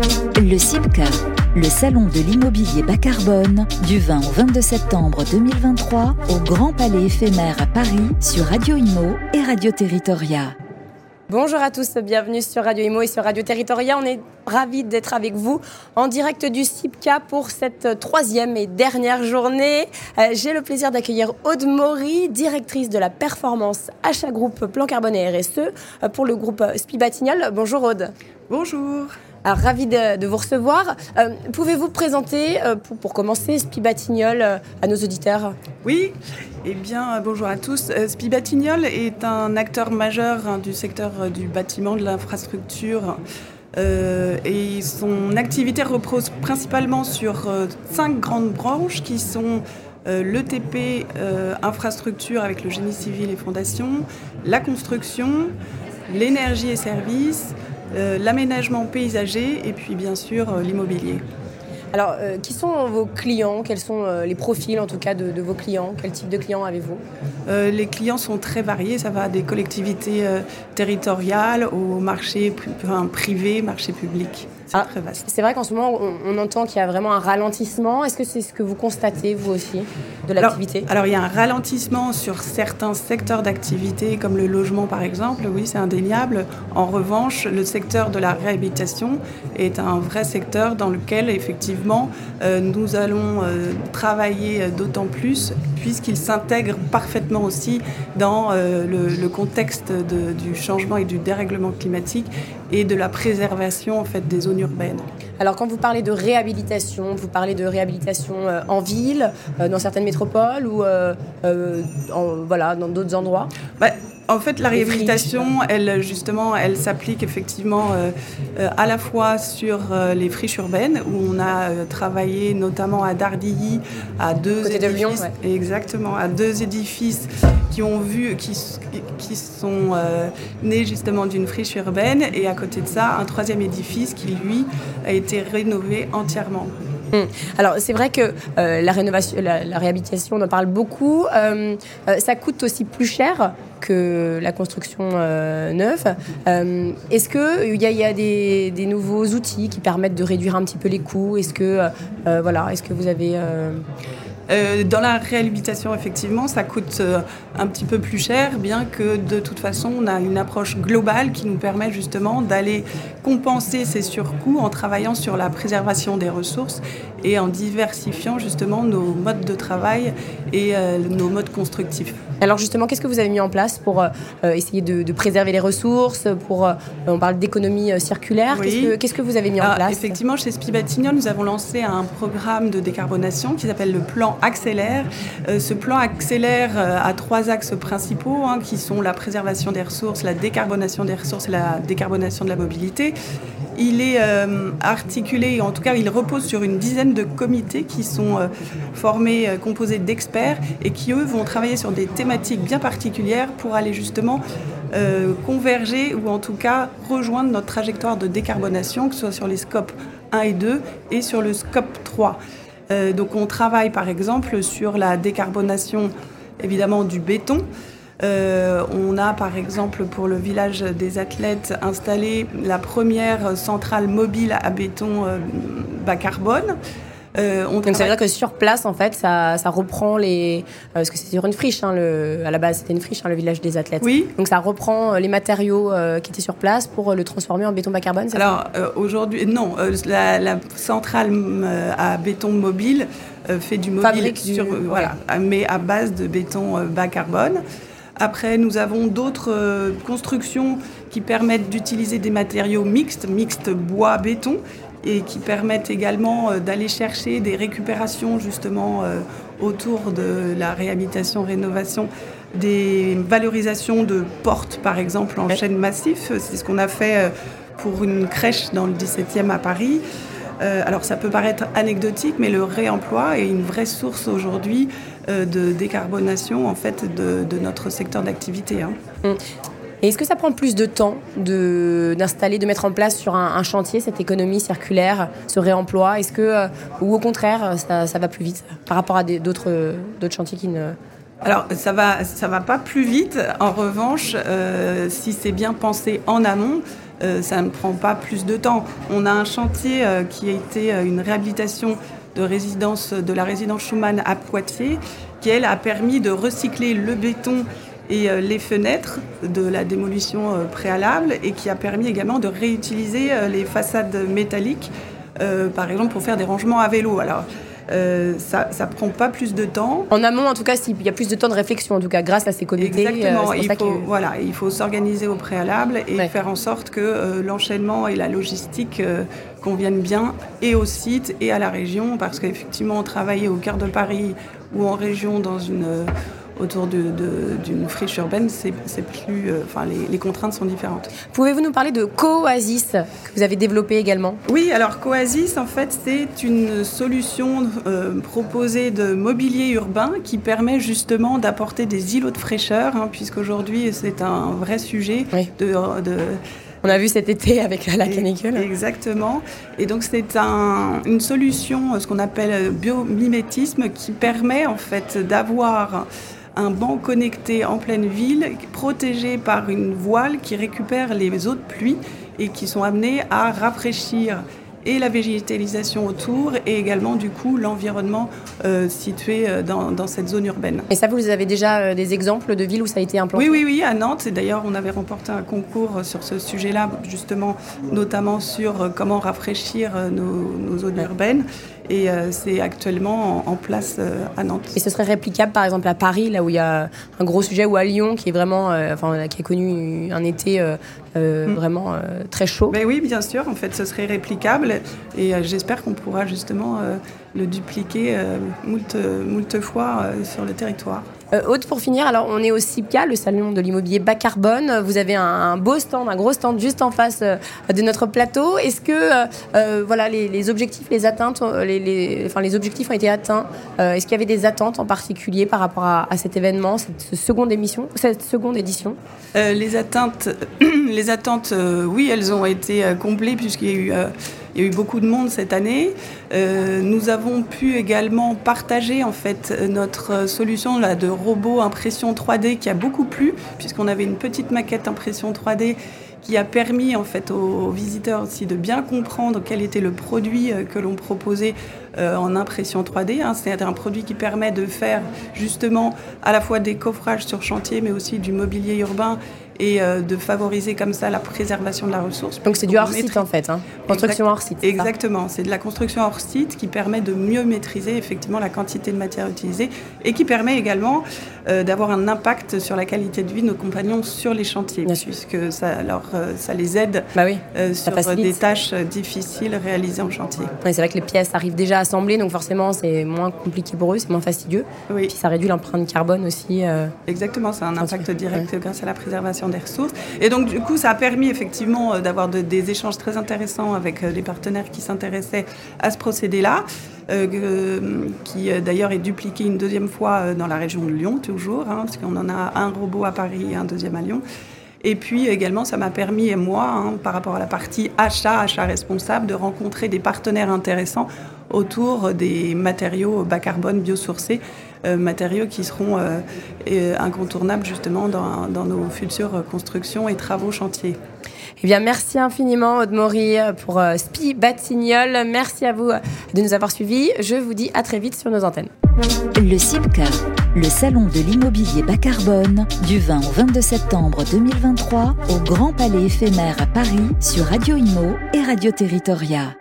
Le CIPCA, le salon de l'immobilier bas carbone, du 20 au 22 septembre 2023 au Grand Palais éphémère à Paris sur Radio Imo et Radio Territoria. Bonjour à tous, bienvenue sur Radio Imo et sur Radio Territoria. On est ravis d'être avec vous en direct du CIPCA pour cette troisième et dernière journée. Euh, j'ai le plaisir d'accueillir Aude Maury, directrice de la performance achat groupe Plan Carbone et RSE euh, pour le groupe Spibatignol. Bonjour Aude. Bonjour. Alors, ravi de, vous recevoir. Euh, pouvez-vous présenter, pour, commencer, Spibatignol à nos auditeurs Oui, eh bien, bonjour à tous. Spibatignol est un acteur majeur hein, du secteur du bâtiment, de l'infrastructure euh, et son activité repose principalement sur euh, cinq grandes branches qui sont euh, l'ETP, infrastructure avec le génie civil et fondation, la construction, l'énergie et services, l'aménagement paysager et puis bien sûr l'immobilier. Alors, euh, qui sont vos clients? Quels sont euh, les profils, en tout cas, de, vos clients? Quel type de clients avez-vous? Euh, Les clients sont très variés. Ça va des collectivités territoriales au marché privé, marché public. Ah, c'est vrai qu'en ce moment, on, entend qu'il y a vraiment un ralentissement. Est-ce que c'est ce que vous constatez, vous aussi, de l'activité? alors, il y a un ralentissement sur certains secteurs d'activité, comme le logement, par exemple. Oui, c'est indéniable. En revanche, le secteur de la réhabilitation est un vrai secteur dans lequel, effectivement, euh, nous allons euh, travailler d'autant plus, puisqu'il s'intègre parfaitement aussi dans euh, le, contexte du changement et du dérèglement climatique et de la préservation en fait, des zones urbaines. Alors quand vous parlez de réhabilitation, vous parlez de réhabilitation euh, en ville, euh, dans certaines métropoles ou voilà, dans d'autres endroits? Bah, en fait, la réhabilitation, elle, justement, elle s'applique effectivement à la fois sur les friches urbaines, où on a travaillé notamment à Dardilly, à deux Côté édifices, de Lyon, exactement, à deux édifices qui ont vu, qui, qui sont euh, nés justement d'une friche urbaine, et à côté de ça, un troisième édifice qui, lui, a été rénové entièrement. Hum. Alors c'est vrai que euh, la rénovation, la, réhabilitation, on en parle beaucoup. Euh, ça coûte aussi plus cher que la construction neuve. Est-ce qu'il y a, y a des, nouveaux outils qui permettent de réduire un petit peu les coûts? Est-ce que voilà, est-ce que vous avez euh, dans la réhabilitation, effectivement, ça coûte euh, un petit peu plus cher, bien que de toute façon, on a une approche globale qui nous permet justement d'aller compenser ces surcoûts en travaillant sur la préservation des ressources et en diversifiant justement nos modes de travail et euh, nos modes constructifs. Alors justement, qu'est-ce que vous avez mis en place pour essayer de, préserver les ressources pour, On parle d'économie circulaire. Qu'est-ce, que, vous avez mis en ah, place Effectivement, chez Spibatignon, nous avons lancé un programme de décarbonation qui s'appelle le plan accélère. Euh, ce plan accélère euh, à trois axes principaux hein, qui sont la préservation des ressources, la décarbonation des ressources et la décarbonation de la mobilité. Il est euh, articulé, en tout cas il repose sur une dizaine de comités qui sont formés, composés d'experts et qui eux vont travailler sur des thématiques bien particulières pour aller justement converger ou en tout cas rejoindre notre trajectoire de décarbonation, que ce soit sur les scopes 1 et 2 et sur le scope 3. Euh, donc on travaille par exemple sur la décarbonation évidemment du béton. Euh, on a par exemple pour le village des athlètes installé la première centrale mobile à béton euh, bas carbone. Euh, Donc ça veut dire que sur place, en fait, ça, ça reprend les. Parce que c'est sur une friche, hein, le... à la base, c'était une friche, hein, le village des athlètes. Oui. Donc ça reprend les matériaux qui étaient sur place pour le transformer en béton bas carbone, Alors aujourd'hui, non, la, centrale à béton mobile fait du mobile, sur, voilà, mais à base de béton bas carbone. Après, nous avons d'autres constructions qui permettent d'utiliser des matériaux mixtes, mixtes bois-béton, et qui permettent également euh, d'aller chercher des récupérations justement euh, autour de la réhabilitation, rénovation des valorisations de portes, par exemple, en chaîne massif. C'est ce qu'on a fait euh, pour une crèche dans le 17e à Paris. alors ça peut paraître anecdotique, mais le réemploi est une vraie source aujourd'hui de décarbonation en fait de, notre secteur d'activité. Hein. Et est-ce que ça prend plus de temps d'installer, de, mettre en place sur un, chantier cette économie circulaire, ce réemploi? Est-ce que, euh, ou au contraire, ça, va plus vite par rapport à d'autres chantiers qui ne... Alors, ça va, ça va pas plus vite. En revanche, euh, si c'est bien pensé en amont, ça ne prend pas plus de temps. On a un chantier qui a été une réhabilitation de, la résidence Schumann à Poitiers, qui elle a permis de recycler le béton et euh, les fenêtres de la démolition euh, préalable et qui a permis également de réutiliser euh, les façades métalliques, par exemple pour faire des rangements à vélo. Ça ne prend pas plus de temps. En amont, en tout cas, il y a plus de temps de réflexion, en tout cas, grâce à ces comités. Exactement. il, faut, voilà, il faut s'organiser au préalable et faire en sorte que l'enchaînement et la logistique conviennent bien et au site et à la région, parce qu'effectivement, travailler au cœur de Paris ou en région dans une autour d'une friche urbaine, c'est plus, euh, enfin, les, contraintes sont différentes. Pouvez-vous nous parler de Coasis que vous avez développé également? Oui, alors Coasis, en fait, c'est une solution euh, proposée de mobilier urbain qui permet justement d'apporter des îlots de fraîcheur, hein, puisqu'aujourd'hui c'est un vrai sujet de, on a vu cet été avec la canicule. Exactement. Et donc c'est un, une solution, ce qu'on appelle biomimétisme, qui permet en fait d'avoir un banc connecté en pleine ville, protégé par une voile qui récupère les eaux de pluie et qui sont amenées à rafraîchir et la végétalisation autour et également du coup l'environnement euh, situé euh, dans, cette zone urbaine. Et ça, vous avez déjà euh, des exemples de villes où ça a été implanté? Oui, oui, oui, à Nantes. Et d'ailleurs, on avait remporté un concours sur ce sujet-là, justement, notamment sur comment rafraîchir nos, nos zones urbaines. Et c'est actuellement en, place à Nantes. Et ce serait réplicable, par exemple, à Paris, là où il y a un gros sujet, ou à Lyon, qui est vraiment, enfin, qui a connu un été mm. vraiment très chaud. Ben oui, bien sûr. En fait, ce serait réplicable. Et euh, j'espère qu'on pourra justement euh, le dupliquer euh, moult, moult fois sur le territoire. Euh, pour finir, alors on est au CIPCA, le salon de l'immobilier bas carbone. Vous avez un, beau stand, un gros stand juste en face de notre plateau. Est-ce que voilà, les, objectifs, les atteintes, les, enfin, les objectifs ont été atteints Est-ce qu'il y avait des attentes en particulier par rapport à, cet événement, cette seconde émission, cette seconde édition? Les atteintes, les attentes, oui, elles ont été comblées puisqu'il y a eu il y a eu beaucoup de monde cette année. Euh, nous avons pu également partager en fait notre solution là, de robot impression 3D qui a beaucoup plu, puisqu'on avait une petite maquette impression 3D qui a permis en fait aux, visiteurs aussi de bien comprendre quel était le produit euh, que l'on proposait euh, en impression 3D. Hein. C'est un produit qui permet de faire justement à la fois des coffrages sur chantier, mais aussi du mobilier urbain et euh, de favoriser comme ça la préservation de la ressource. Donc c'est du hors-site en fait, hein. construction hors-site. Exactement, c'est de la construction hors-site qui permet de mieux maîtriser effectivement la quantité de matière utilisée et qui permet également euh, d'avoir un impact sur la qualité de vie de nos compagnons sur les chantiers, puisque ça, alors, euh, ça les aide bah oui, sur des tâches difficiles réalisées en chantier. c'est vrai que les pièces arrivent déjà assemblées, donc forcément c'est moins compliqué pour eux, c'est moins fastidieux. Oui. Puis ça réduit l'empreinte carbone aussi. Exactement, c'est un impact direct grâce à la préservation des ressources. Et donc, du coup, ça a permis effectivement euh, d'avoir des échanges très intéressants avec euh, des partenaires qui s'intéressaient à ce procédé-là. Euh, qui d'ailleurs est dupliqué une deuxième fois dans la région de Lyon, toujours, hein, parce qu'on en a un robot à Paris et un deuxième à Lyon. Et puis également, ça m'a permis, moi, hein, par rapport à la partie achat, achat responsable, de rencontrer des partenaires intéressants autour des matériaux bas carbone biosourcés, euh, matériaux qui seront euh, euh, incontournables justement dans, dans, nos futures constructions et travaux chantiers. Eh bien, merci infiniment, Aude Maury, pour Spi Batignol. Merci à vous de nous avoir suivis. Je vous dis à très vite sur nos antennes. Le CIPCA, le salon de l'immobilier bas carbone, du 20 au 22 septembre 2023 au Grand Palais éphémère à Paris sur Radio Imo et Radio Territoria.